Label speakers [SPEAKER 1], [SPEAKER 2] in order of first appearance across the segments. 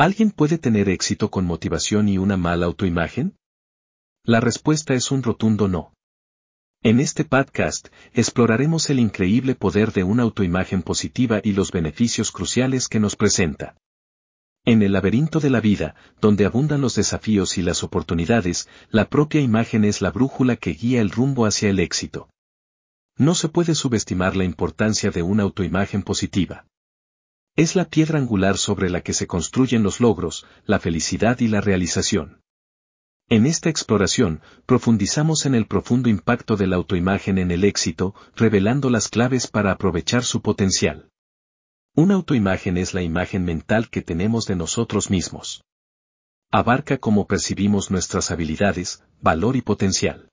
[SPEAKER 1] ¿Alguien puede tener éxito con motivación y una mala autoimagen? La respuesta es un rotundo no. En este podcast, exploraremos el increíble poder de una autoimagen positiva y los beneficios cruciales que nos presenta. En el laberinto de la vida, donde abundan los desafíos y las oportunidades, la propia imagen es la brújula que guía el rumbo hacia el éxito. No se puede subestimar la importancia de una autoimagen positiva. Es la piedra angular sobre la que se construyen los logros, la felicidad y la realización. En esta exploración, profundizamos en el profundo impacto de la autoimagen en el éxito, revelando las claves para aprovechar su potencial. Una autoimagen es la imagen mental que tenemos de nosotros mismos. Abarca cómo percibimos nuestras habilidades, valor y potencial.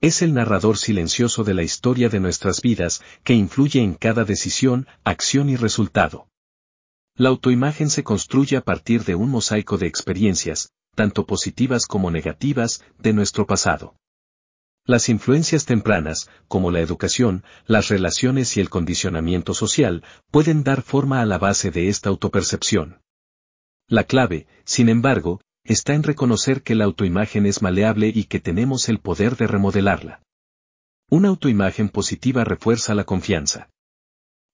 [SPEAKER 1] Es el narrador silencioso de la historia de nuestras vidas que influye en cada decisión, acción y resultado. La autoimagen se construye a partir de un mosaico de experiencias, tanto positivas como negativas, de nuestro pasado. Las influencias tempranas, como la educación, las relaciones y el condicionamiento social, pueden dar forma a la base de esta autopercepción. La clave, sin embargo, está en reconocer que la autoimagen es maleable y que tenemos el poder de remodelarla. Una autoimagen positiva refuerza la confianza.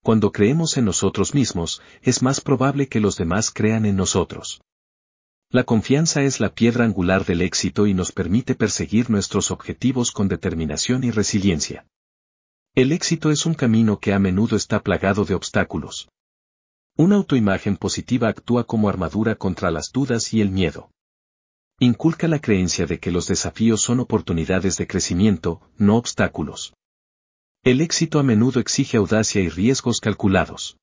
[SPEAKER 1] Cuando creemos en nosotros mismos, es más probable que los demás crean en nosotros. La confianza es la piedra angular del éxito y nos permite perseguir nuestros objetivos con determinación y resiliencia. El éxito es un camino que a menudo está plagado de obstáculos. Una autoimagen positiva actúa como armadura contra las dudas y el miedo. Inculca la creencia de que los desafíos son oportunidades de crecimiento, no obstáculos. El éxito a menudo exige audacia y riesgos calculados.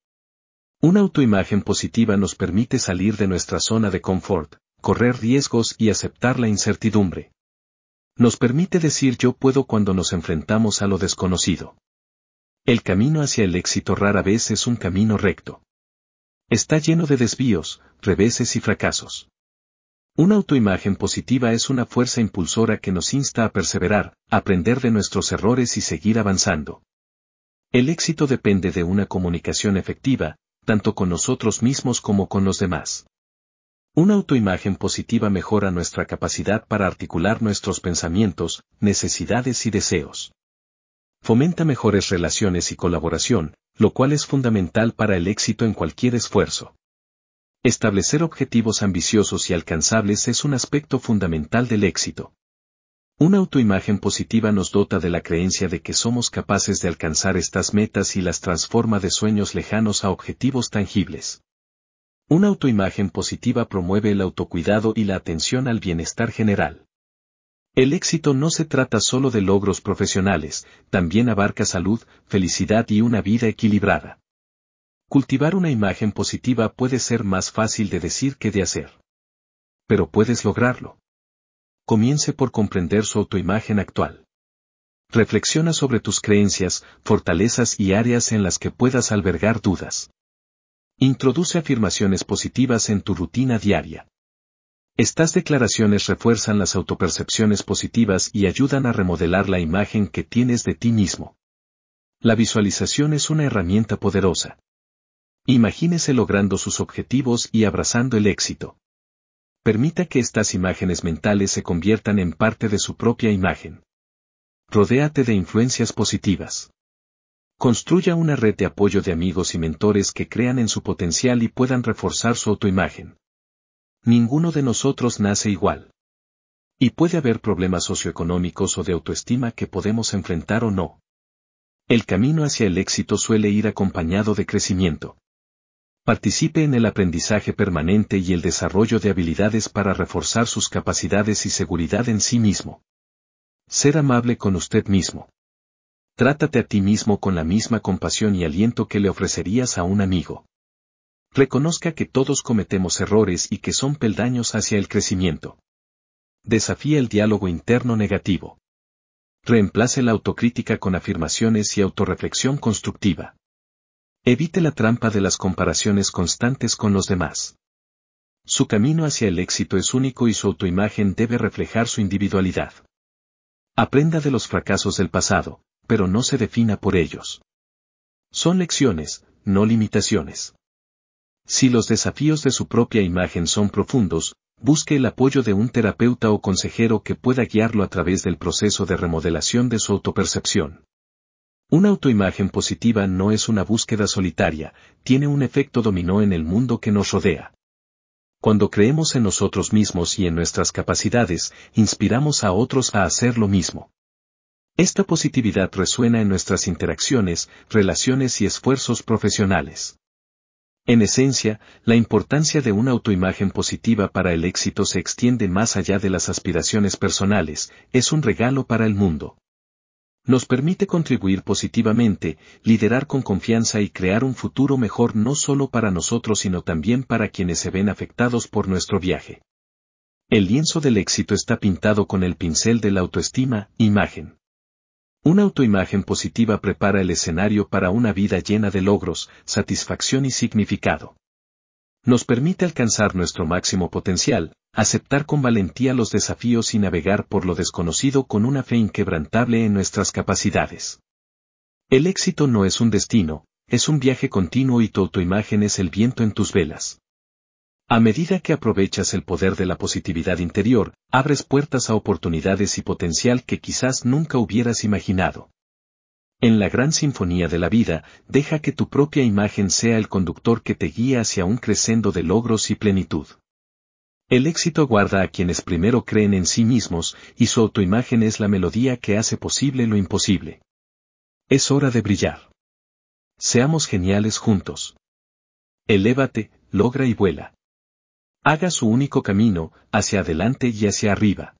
[SPEAKER 1] Una autoimagen positiva nos permite salir de nuestra zona de confort, correr riesgos y aceptar la incertidumbre. Nos permite decir yo puedo cuando nos enfrentamos a lo desconocido. El camino hacia el éxito rara vez es un camino recto. Está lleno de desvíos, reveses y fracasos. Una autoimagen positiva es una fuerza impulsora que nos insta a perseverar, aprender de nuestros errores y seguir avanzando. El éxito depende de una comunicación efectiva, tanto con nosotros mismos como con los demás. Una autoimagen positiva mejora nuestra capacidad para articular nuestros pensamientos, necesidades y deseos. Fomenta mejores relaciones y colaboración, lo cual es fundamental para el éxito en cualquier esfuerzo. Establecer objetivos ambiciosos y alcanzables es un aspecto fundamental del éxito. Una autoimagen positiva nos dota de la creencia de que somos capaces de alcanzar estas metas y las transforma de sueños lejanos a objetivos tangibles. Una autoimagen positiva promueve el autocuidado y la atención al bienestar general. El éxito no se trata solo de logros profesionales, también abarca salud, felicidad y una vida equilibrada. Cultivar una imagen positiva puede ser más fácil de decir que de hacer. Pero puedes lograrlo comience por comprender su autoimagen actual. Reflexiona sobre tus creencias, fortalezas y áreas en las que puedas albergar dudas. Introduce afirmaciones positivas en tu rutina diaria. Estas declaraciones refuerzan las autopercepciones positivas y ayudan a remodelar la imagen que tienes de ti mismo. La visualización es una herramienta poderosa. Imagínese logrando sus objetivos y abrazando el éxito. Permita que estas imágenes mentales se conviertan en parte de su propia imagen. Rodéate de influencias positivas. Construya una red de apoyo de amigos y mentores que crean en su potencial y puedan reforzar su autoimagen. Ninguno de nosotros nace igual. Y puede haber problemas socioeconómicos o de autoestima que podemos enfrentar o no. El camino hacia el éxito suele ir acompañado de crecimiento. Participe en el aprendizaje permanente y el desarrollo de habilidades para reforzar sus capacidades y seguridad en sí mismo. Ser amable con usted mismo. Trátate a ti mismo con la misma compasión y aliento que le ofrecerías a un amigo. Reconozca que todos cometemos errores y que son peldaños hacia el crecimiento. Desafía el diálogo interno negativo. Reemplace la autocrítica con afirmaciones y autorreflexión constructiva. Evite la trampa de las comparaciones constantes con los demás. Su camino hacia el éxito es único y su autoimagen debe reflejar su individualidad. Aprenda de los fracasos del pasado, pero no se defina por ellos. Son lecciones, no limitaciones. Si los desafíos de su propia imagen son profundos, busque el apoyo de un terapeuta o consejero que pueda guiarlo a través del proceso de remodelación de su autopercepción. Una autoimagen positiva no es una búsqueda solitaria, tiene un efecto dominó en el mundo que nos rodea. Cuando creemos en nosotros mismos y en nuestras capacidades, inspiramos a otros a hacer lo mismo. Esta positividad resuena en nuestras interacciones, relaciones y esfuerzos profesionales. En esencia, la importancia de una autoimagen positiva para el éxito se extiende más allá de las aspiraciones personales, es un regalo para el mundo. Nos permite contribuir positivamente, liderar con confianza y crear un futuro mejor no solo para nosotros sino también para quienes se ven afectados por nuestro viaje. El lienzo del éxito está pintado con el pincel de la autoestima, imagen. Una autoimagen positiva prepara el escenario para una vida llena de logros, satisfacción y significado. Nos permite alcanzar nuestro máximo potencial, aceptar con valentía los desafíos y navegar por lo desconocido con una fe inquebrantable en nuestras capacidades. El éxito no es un destino, es un viaje continuo y tu autoimagen es el viento en tus velas. A medida que aprovechas el poder de la positividad interior, abres puertas a oportunidades y potencial que quizás nunca hubieras imaginado. En la gran sinfonía de la vida, deja que tu propia imagen sea el conductor que te guíe hacia un crescendo de logros y plenitud. El éxito guarda a quienes primero creen en sí mismos, y su autoimagen es la melodía que hace posible lo imposible. Es hora de brillar. Seamos geniales juntos. Elévate, logra y vuela haga su único camino, hacia adelante y hacia arriba.